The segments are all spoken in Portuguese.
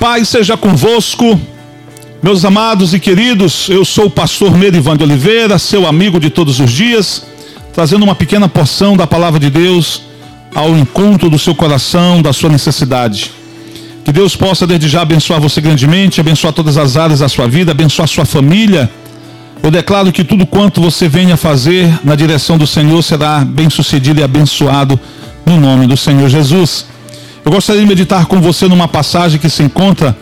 paz seja convosco, meus amados e queridos. Eu sou o pastor Merivan de Oliveira, seu amigo de todos os dias, trazendo uma pequena porção da palavra de Deus ao encontro do seu coração, da sua necessidade. Que Deus possa desde já abençoar você grandemente, abençoar todas as áreas da sua vida, abençoar sua família. Eu declaro que tudo quanto você venha fazer na direção do Senhor será bem sucedido e abençoado no nome do Senhor Jesus. Eu gostaria de meditar com você numa passagem que se encontra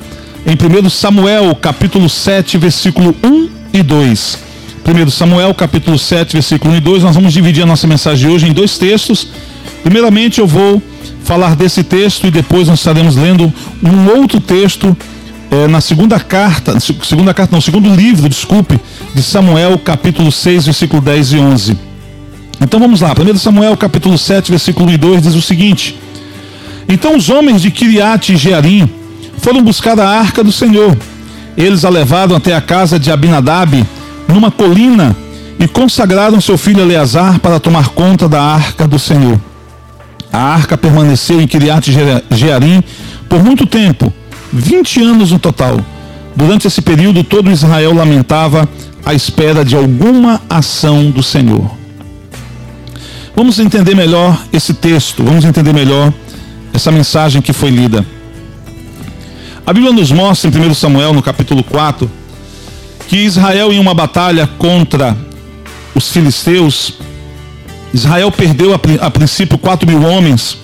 em 1 Samuel, capítulo 7, versículo 1 e 2. 1 Samuel, capítulo 7, versículo 1 e 2. Nós vamos dividir a nossa mensagem de hoje em dois textos. Primeiramente, eu vou falar desse texto e depois nós estaremos lendo um outro texto é, na segunda carta, segunda carta, não, segundo livro, desculpe, de Samuel, capítulo 6, versículo 10 e 11. Então vamos lá, 1 Samuel, capítulo 7, versículo 1 e 2 diz o seguinte: então os homens de Kiriat e Jearim foram buscar a arca do Senhor. Eles a levaram até a casa de Abinadab, numa colina, e consagraram seu filho Eleazar para tomar conta da arca do Senhor. A arca permaneceu em Kiriat Jearim por muito tempo, 20 anos no total. Durante esse período, todo Israel lamentava à espera de alguma ação do Senhor. Vamos entender melhor esse texto, vamos entender melhor essa mensagem que foi lida. A Bíblia nos mostra em 1 Samuel, no capítulo 4, que Israel, em uma batalha contra os filisteus, Israel perdeu a, a princípio 4 mil homens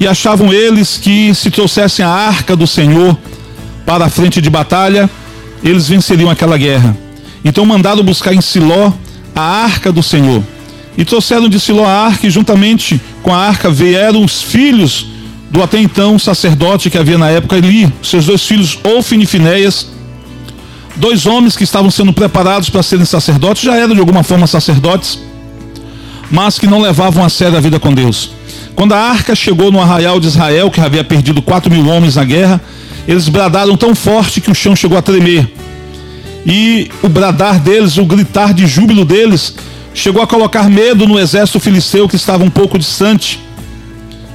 e achavam eles que se trouxessem a arca do Senhor para a frente de batalha, eles venceriam aquela guerra. Então mandaram buscar em Siló a arca do Senhor. E trouxeram de Siló a arca, e juntamente com a arca vieram os filhos do até então sacerdote que havia na época ali, seus dois filhos, Ofni e Finéias, dois homens que estavam sendo preparados para serem sacerdotes, já eram de alguma forma sacerdotes, mas que não levavam a sério a vida com Deus. Quando a arca chegou no arraial de Israel, que havia perdido quatro mil homens na guerra, eles bradaram tão forte que o chão chegou a tremer. E o bradar deles, o gritar de júbilo deles, chegou a colocar medo no exército filisteu que estava um pouco distante.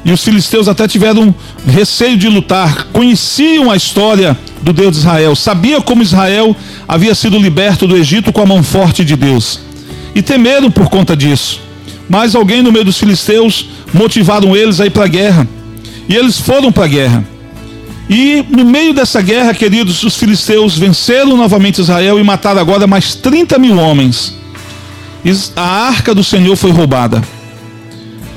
E os filisteus até tiveram receio de lutar, conheciam a história do Deus de Israel, sabia como Israel havia sido liberto do Egito com a mão forte de Deus. E temeram por conta disso. Mas alguém no meio dos filisteus motivaram eles a ir para a guerra. E eles foram para a guerra. E no meio dessa guerra, queridos, os filisteus venceram novamente Israel e mataram agora mais 30 mil homens. A arca do Senhor foi roubada.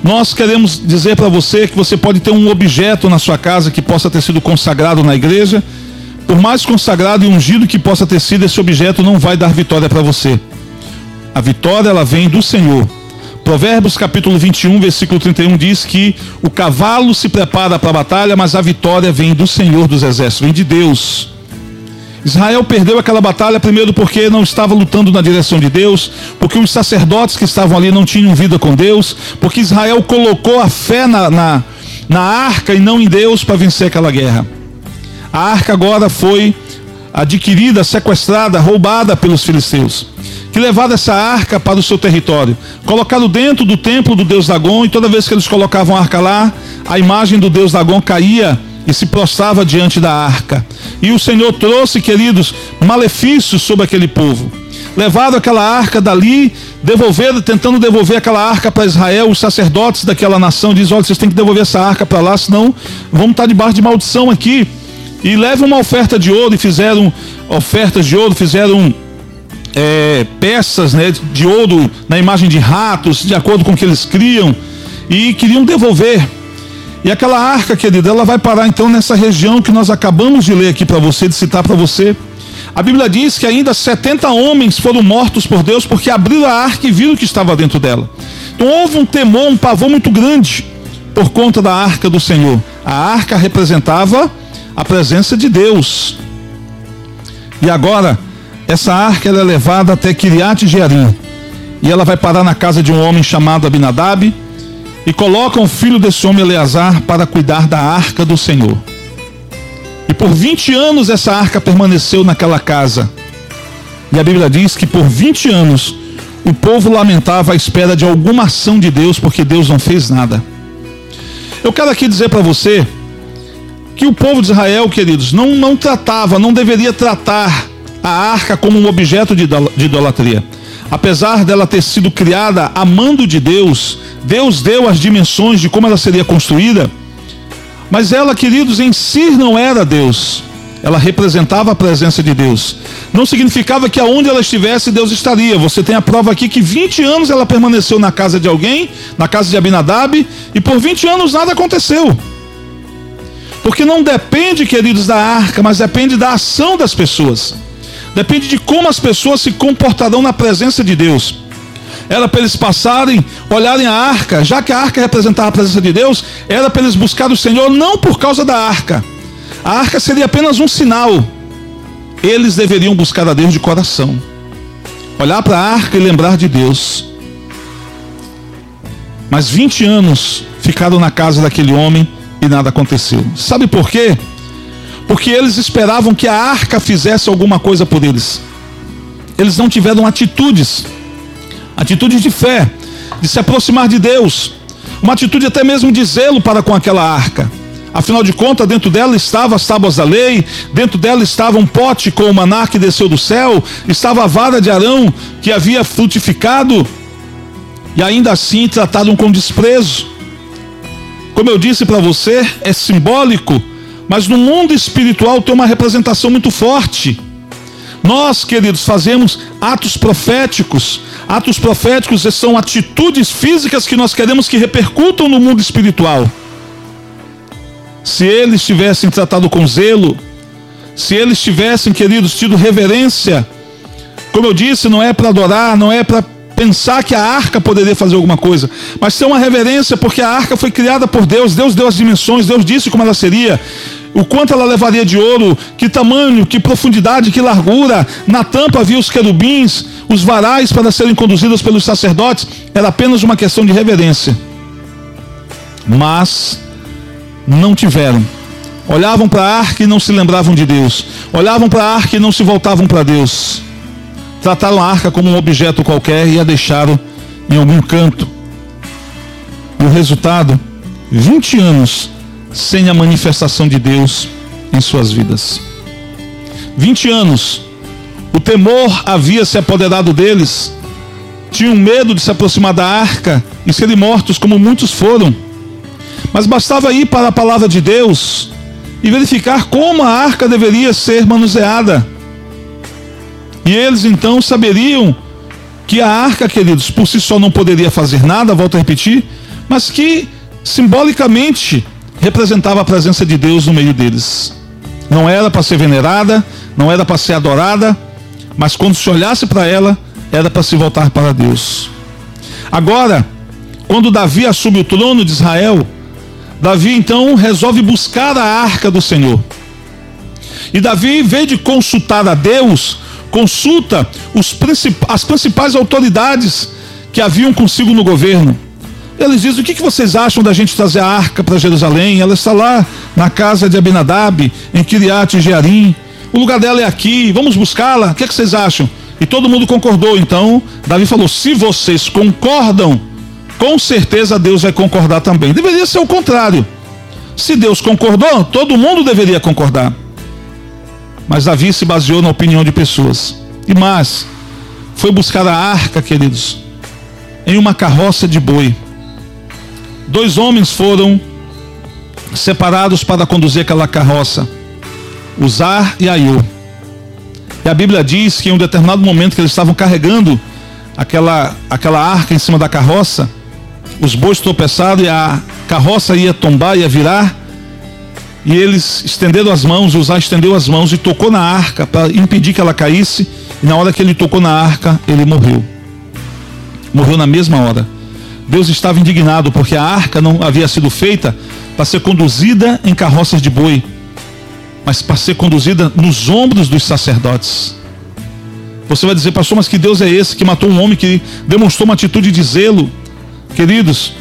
Nós queremos dizer para você que você pode ter um objeto na sua casa que possa ter sido consagrado na igreja. Por mais consagrado e ungido que possa ter sido, esse objeto não vai dar vitória para você. A vitória ela vem do Senhor. Provérbios capítulo 21, versículo 31 diz que o cavalo se prepara para a batalha, mas a vitória vem do Senhor dos exércitos, vem de Deus. Israel perdeu aquela batalha primeiro porque não estava lutando na direção de Deus, porque os sacerdotes que estavam ali não tinham vida com Deus, porque Israel colocou a fé na, na, na arca e não em Deus para vencer aquela guerra. A arca agora foi adquirida, sequestrada, roubada pelos filisteus, que levaram essa arca para o seu território, colocaram dentro do templo do deus Dagon, e toda vez que eles colocavam a arca lá, a imagem do deus Dagon caía e se prostrava diante da arca. E o Senhor trouxe, queridos, malefícios sobre aquele povo. Levaram aquela arca dali, devolveram, tentando devolver aquela arca para Israel. Os sacerdotes daquela nação dizem: Olha, vocês têm que devolver essa arca para lá, senão vamos estar debaixo de maldição aqui. E levam uma oferta de ouro e fizeram ofertas de ouro, fizeram é, peças né, de ouro na imagem de ratos, de acordo com o que eles criam, e queriam devolver. E aquela arca, querida, ela vai parar então nessa região que nós acabamos de ler aqui para você, de citar para você. A Bíblia diz que ainda 70 homens foram mortos por Deus porque abriram a arca e viram o que estava dentro dela. Então houve um temor, um pavor muito grande por conta da arca do Senhor. A arca representava a presença de Deus. E agora, essa arca é levada até Kiriat Jearim. E ela vai parar na casa de um homem chamado Abinadab e colocam o filho desse homem Eleazar para cuidar da arca do Senhor. E por 20 anos essa arca permaneceu naquela casa. E a Bíblia diz que por 20 anos o povo lamentava à espera de alguma ação de Deus, porque Deus não fez nada. Eu quero aqui dizer para você que o povo de Israel, queridos, não, não tratava, não deveria tratar a arca como um objeto de idolatria. Apesar dela ter sido criada amando de Deus, Deus deu as dimensões de como ela seria construída, mas ela, queridos, em si não era Deus. Ela representava a presença de Deus. Não significava que aonde ela estivesse, Deus estaria. Você tem a prova aqui que 20 anos ela permaneceu na casa de alguém, na casa de Abinadab, e por 20 anos nada aconteceu. Porque não depende, queridos, da arca, mas depende da ação das pessoas. Depende de como as pessoas se comportarão na presença de Deus. Era para eles passarem, olharem a arca, já que a arca representava a presença de Deus, era para eles buscar o Senhor não por causa da arca. A arca seria apenas um sinal. Eles deveriam buscar a Deus de coração. Olhar para a arca e lembrar de Deus. Mas 20 anos ficaram na casa daquele homem e nada aconteceu. Sabe por quê? Porque eles esperavam que a arca fizesse alguma coisa por eles. Eles não tiveram atitudes, atitudes de fé, de se aproximar de Deus, uma atitude até mesmo de zelo para com aquela arca. Afinal de contas, dentro dela estavam as tábuas da lei, dentro dela estava um pote com o maná que desceu do céu, estava a vara de Arão que havia frutificado, e ainda assim trataram com desprezo. Como eu disse para você, é simbólico, mas no mundo espiritual tem uma representação muito forte. Nós, queridos, fazemos atos proféticos. Atos proféticos são atitudes físicas que nós queremos que repercutam no mundo espiritual. Se eles tivessem tratado com zelo, se eles tivessem, queridos, tido reverência, como eu disse, não é para adorar, não é para pensar que a arca poderia fazer alguma coisa, mas ter uma reverência, porque a arca foi criada por Deus, Deus deu as dimensões, Deus disse como ela seria, o quanto ela levaria de ouro, que tamanho, que profundidade, que largura, na tampa havia os querubins, os varais para serem conduzidos pelos sacerdotes, era apenas uma questão de reverência. Mas não tiveram. Olhavam para a arca e não se lembravam de Deus. Olhavam para a arca e não se voltavam para Deus trataram a arca como um objeto qualquer e a deixaram em algum canto. E o resultado, 20 anos sem a manifestação de Deus em suas vidas. 20 anos, o temor havia se apoderado deles, tinham medo de se aproximar da arca e serem mortos, como muitos foram. Mas bastava ir para a palavra de Deus e verificar como a arca deveria ser manuseada. E eles então saberiam que a arca, queridos, por si só não poderia fazer nada, volto a repetir, mas que simbolicamente representava a presença de Deus no meio deles. Não era para ser venerada, não era para ser adorada, mas quando se olhasse para ela, era para se voltar para Deus. Agora, quando Davi assume o trono de Israel, Davi então resolve buscar a arca do Senhor. E Davi, em vez de consultar a Deus, consulta princip as principais autoridades que haviam consigo no governo. Eles dizem: o que, que vocês acham da gente trazer a arca para Jerusalém? Ela está lá na casa de Abinadab, em Kiriat Jearim. O lugar dela é aqui, vamos buscá-la. O que, que vocês acham? E todo mundo concordou. Então, Davi falou: se vocês concordam, com certeza Deus vai concordar também. Deveria ser o contrário. Se Deus concordou, todo mundo deveria concordar. Mas Davi se baseou na opinião de pessoas. E mais, foi buscar a arca, queridos, em uma carroça de boi. Dois homens foram separados para conduzir aquela carroça, Uzar e Aiô. E a Bíblia diz que em um determinado momento que eles estavam carregando aquela, aquela arca em cima da carroça, os bois tropeçaram e a carroça ia tombar, ia virar, e eles estenderam as mãos, Uzá estendeu as mãos e tocou na arca para impedir que ela caísse. E na hora que ele tocou na arca, ele morreu. Morreu na mesma hora. Deus estava indignado porque a arca não havia sido feita para ser conduzida em carroças de boi, mas para ser conduzida nos ombros dos sacerdotes. Você vai dizer, pastor, mas que Deus é esse que matou um homem que demonstrou uma atitude de zelo? Queridos,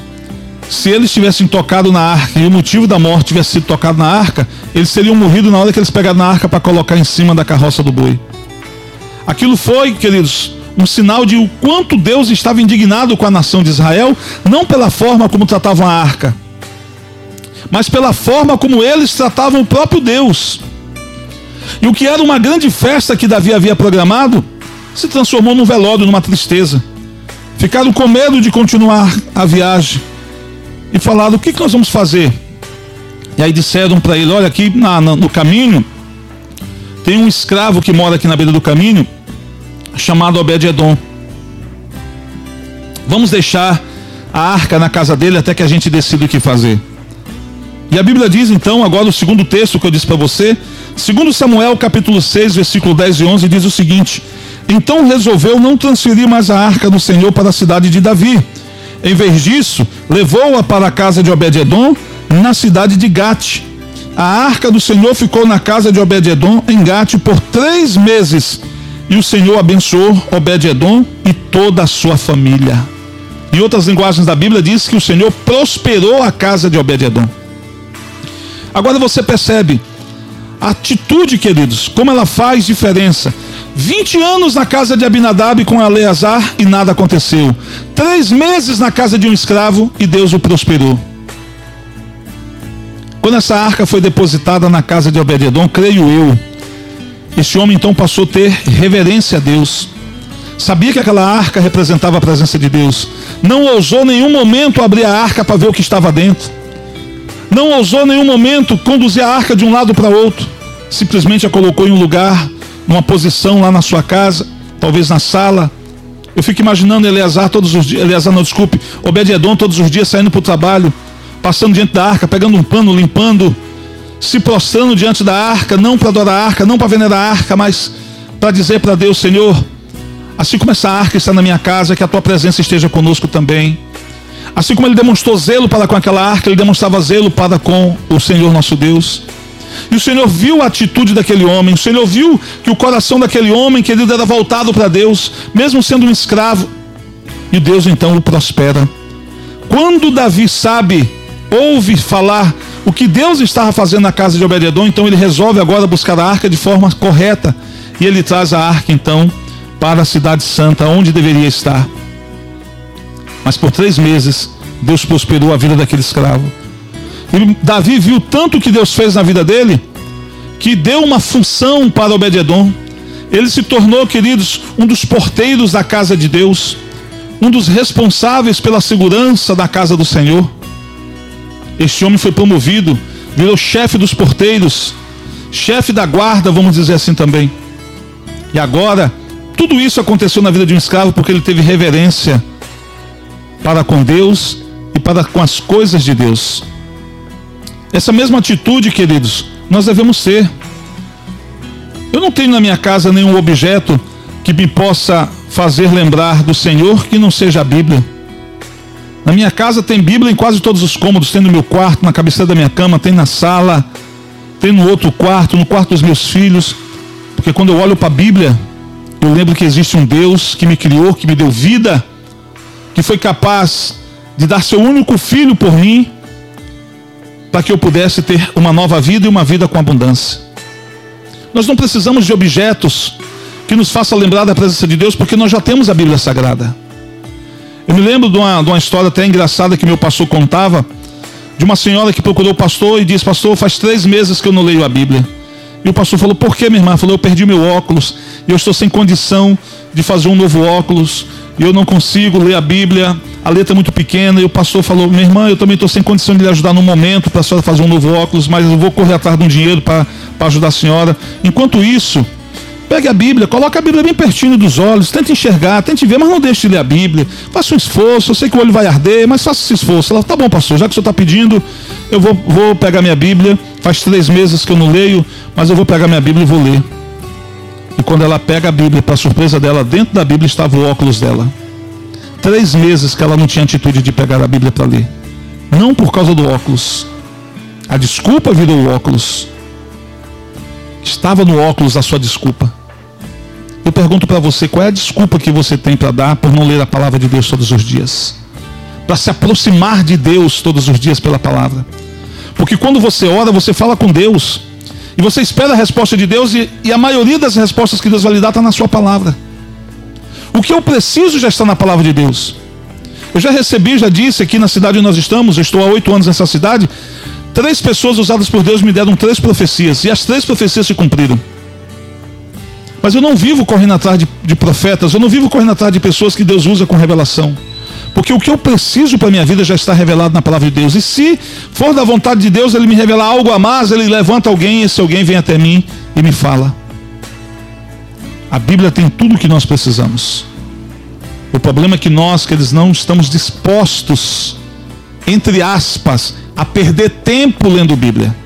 se eles tivessem tocado na arca e o motivo da morte tivesse sido tocado na arca, eles teriam morrido na hora que eles pegaram na arca para colocar em cima da carroça do boi. Aquilo foi, queridos, um sinal de o quanto Deus estava indignado com a nação de Israel, não pela forma como tratavam a arca, mas pela forma como eles tratavam o próprio Deus. E o que era uma grande festa que Davi havia programado se transformou num velório, numa tristeza. Ficaram com medo de continuar a viagem e falaram: o que, que nós vamos fazer? E aí disseram para ele: olha, aqui na, na, no caminho tem um escravo que mora aqui na beira do caminho, chamado Obed-Edom. Vamos deixar a arca na casa dele até que a gente decida o que fazer. E a Bíblia diz então, agora o segundo texto que eu disse para você, segundo Samuel capítulo 6, versículo 10 e 11, diz o seguinte: Então resolveu não transferir mais a arca do Senhor para a cidade de Davi. Em vez disso, levou-a para a casa de Obed-edom, na cidade de Gate. A arca do Senhor ficou na casa de Obed-edom, em Gate, por três meses. E o Senhor abençoou Obed-edom e toda a sua família. Em outras linguagens da Bíblia diz que o Senhor prosperou a casa de Obed-edom. Agora você percebe a atitude, queridos, como ela faz diferença. 20 anos na casa de Abinadab com Eleazar e nada aconteceu. Três meses na casa de um escravo e Deus o prosperou. Quando essa arca foi depositada na casa de Obededon, creio eu, esse homem então passou a ter reverência a Deus. Sabia que aquela arca representava a presença de Deus. Não ousou nenhum momento abrir a arca para ver o que estava dentro. Não ousou nenhum momento conduzir a arca de um lado para outro. Simplesmente a colocou em um lugar, numa posição lá na sua casa, talvez na sala. Eu fico imaginando Eleazar todos os dias, Eleazar não, desculpe, Obed-Edom todos os dias saindo para o trabalho, passando diante da arca, pegando um pano, limpando, se prostrando diante da arca, não para adorar a arca, não para venerar a arca, mas para dizer para Deus, Senhor, Assim como essa arca está na minha casa, que a tua presença esteja conosco também. Assim como ele demonstrou zelo para com aquela arca, ele demonstrava zelo para com o Senhor nosso Deus. E o Senhor viu a atitude daquele homem, o Senhor viu que o coração daquele homem, querido, era voltado para Deus, mesmo sendo um escravo. E Deus então o prospera. Quando Davi sabe, ouve falar o que Deus estava fazendo na casa de Obededon, então ele resolve agora buscar a arca de forma correta. E ele traz a arca então para a cidade santa, onde deveria estar. Mas por três meses, Deus prosperou a vida daquele escravo. Davi viu tanto que Deus fez na vida dele, que deu uma função para Obededon. Ele se tornou, queridos, um dos porteiros da casa de Deus, um dos responsáveis pela segurança da casa do Senhor. Este homem foi promovido, virou chefe dos porteiros, chefe da guarda, vamos dizer assim também. E agora, tudo isso aconteceu na vida de um escravo porque ele teve reverência para com Deus e para com as coisas de Deus. Essa mesma atitude, queridos, nós devemos ter. Eu não tenho na minha casa nenhum objeto que me possa fazer lembrar do Senhor que não seja a Bíblia. Na minha casa tem Bíblia em quase todos os cômodos, tem no meu quarto, na cabeceira da minha cama, tem na sala, tem no outro quarto, no quarto dos meus filhos. Porque quando eu olho para a Bíblia, eu lembro que existe um Deus que me criou, que me deu vida, que foi capaz de dar seu único filho por mim, para que eu pudesse ter uma nova vida e uma vida com abundância. Nós não precisamos de objetos que nos façam lembrar da presença de Deus, porque nós já temos a Bíblia Sagrada. Eu me lembro de uma, de uma história até engraçada que meu pastor contava, de uma senhora que procurou o pastor e disse: Pastor, faz três meses que eu não leio a Bíblia. E o pastor falou: Por que, minha irmã? Falou: Eu perdi meu óculos e eu estou sem condição de fazer um novo óculos. E eu não consigo ler a Bíblia. A letra é muito pequena. E o pastor falou: Minha irmã, eu também estou sem condição de lhe ajudar no momento para a senhora fazer um novo óculos, mas eu vou correr atrás de um dinheiro para ajudar a senhora. Enquanto isso, Pegue a Bíblia, coloque a Bíblia bem pertinho dos olhos, tente enxergar, tente ver, mas não deixe de ler a Bíblia. Faça um esforço, eu sei que o olho vai arder, mas faça esse esforço. Ela, tá bom, pastor, já que o senhor está pedindo, eu vou, vou pegar minha Bíblia. Faz três meses que eu não leio, mas eu vou pegar minha Bíblia e vou ler. E quando ela pega a Bíblia, para surpresa dela, dentro da Bíblia estava o óculos dela. Três meses que ela não tinha atitude de pegar a Bíblia para ler. Não por causa do óculos. A desculpa virou o óculos. Estava no óculos a sua desculpa. Eu pergunto para você, qual é a desculpa que você tem para dar por não ler a palavra de Deus todos os dias? Para se aproximar de Deus todos os dias pela palavra. Porque quando você ora, você fala com Deus. E você espera a resposta de Deus e, e a maioria das respostas que Deus vai lhe dar está na sua palavra. O que eu preciso já está na palavra de Deus. Eu já recebi, já disse aqui na cidade onde nós estamos, estou há oito anos nessa cidade, Três pessoas usadas por Deus me deram três profecias, e as três profecias se cumpriram. Mas eu não vivo correndo atrás de, de profetas, eu não vivo correndo atrás de pessoas que Deus usa com revelação. Porque o que eu preciso para minha vida já está revelado na palavra de Deus. E se for da vontade de Deus, Ele me revelar algo a mais, Ele levanta alguém, e esse alguém vem até mim e me fala. A Bíblia tem tudo o que nós precisamos. O problema é que nós, que eles não estamos dispostos, entre aspas, a perder tempo lendo Bíblia.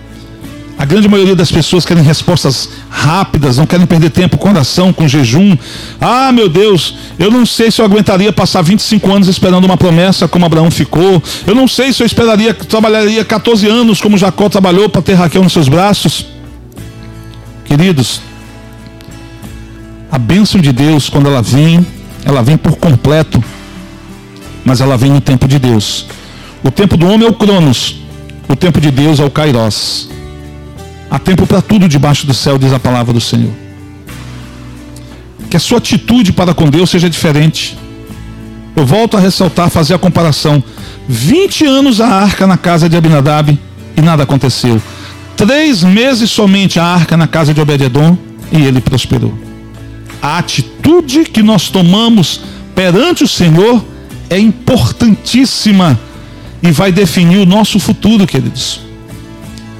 A grande maioria das pessoas querem respostas rápidas, não querem perder tempo com oração, com jejum. Ah, meu Deus, eu não sei se eu aguentaria passar 25 anos esperando uma promessa como Abraão ficou. Eu não sei se eu esperaria, trabalharia 14 anos como Jacó trabalhou para ter Raquel nos seus braços. Queridos, a bênção de Deus, quando ela vem, ela vem por completo, mas ela vem no tempo de Deus. O tempo do homem é o Cronos, o tempo de Deus é o Kairos. Há tempo para tudo debaixo do céu, diz a palavra do Senhor. Que a sua atitude para com Deus seja diferente. Eu volto a ressaltar, fazer a comparação. 20 anos a arca na casa de Abinadab e nada aconteceu. Três meses somente a arca na casa de Obededon e ele prosperou. A atitude que nós tomamos perante o Senhor é importantíssima e vai definir o nosso futuro, queridos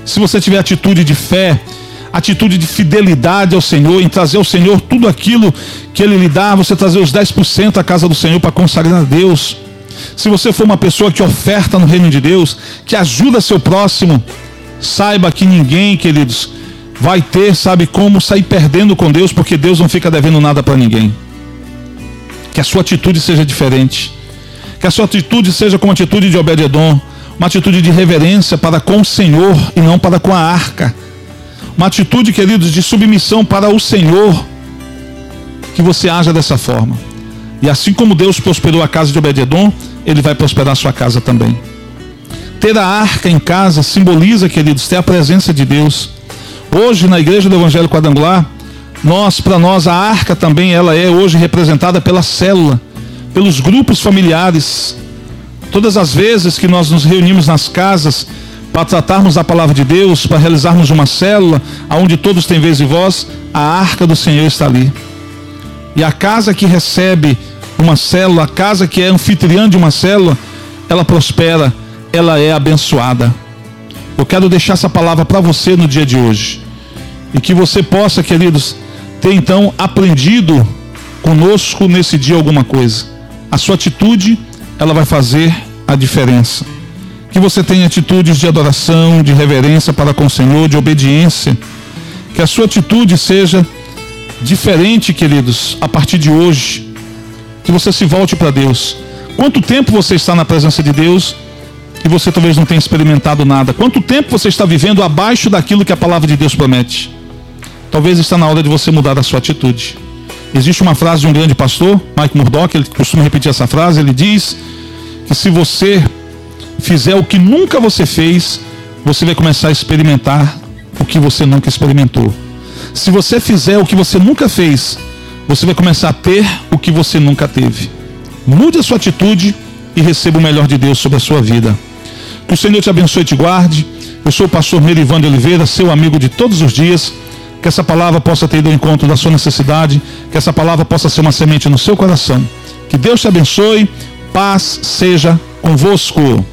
se você tiver atitude de fé, atitude de fidelidade ao Senhor, em trazer ao Senhor tudo aquilo que Ele lhe dá, você trazer os 10% à casa do Senhor para consagrar a Deus. Se você for uma pessoa que oferta no reino de Deus, que ajuda seu próximo, saiba que ninguém, queridos, vai ter, sabe como, sair perdendo com Deus, porque Deus não fica devendo nada para ninguém. Que a sua atitude seja diferente. Que a sua atitude seja como a atitude de Obededon uma atitude de reverência para com o Senhor e não para com a arca. Uma atitude, queridos, de submissão para o Senhor. Que você haja dessa forma. E assim como Deus prosperou a casa de Obededon, Ele vai prosperar a sua casa também. Ter a arca em casa simboliza, queridos, ter a presença de Deus. Hoje, na igreja do Evangelho Quadrangular, nós, para nós, a arca também ela é hoje representada pela célula, pelos grupos familiares, Todas as vezes que nós nos reunimos nas casas para tratarmos a palavra de Deus, para realizarmos uma célula, aonde todos têm vez e voz, a arca do Senhor está ali. E a casa que recebe uma célula, a casa que é anfitriã de uma célula, ela prospera, ela é abençoada. Eu quero deixar essa palavra para você no dia de hoje. E que você possa, queridos, ter então aprendido conosco nesse dia alguma coisa. A sua atitude ela vai fazer a diferença. Que você tenha atitudes de adoração, de reverência para com o Senhor, de obediência. Que a sua atitude seja diferente, queridos, a partir de hoje. Que você se volte para Deus. Quanto tempo você está na presença de Deus e você talvez não tenha experimentado nada? Quanto tempo você está vivendo abaixo daquilo que a palavra de Deus promete? Talvez está na hora de você mudar a sua atitude. Existe uma frase de um grande pastor, Mike Murdock, ele costuma repetir essa frase, ele diz que se você fizer o que nunca você fez, você vai começar a experimentar o que você nunca experimentou. Se você fizer o que você nunca fez, você vai começar a ter o que você nunca teve. Mude a sua atitude e receba o melhor de Deus sobre a sua vida. Que o Senhor te abençoe e te guarde. Eu sou o pastor Merivan de Oliveira, seu amigo de todos os dias. Que essa palavra possa ter ido ao encontro da sua necessidade. Que essa palavra possa ser uma semente no seu coração. Que Deus te abençoe. Paz seja convosco.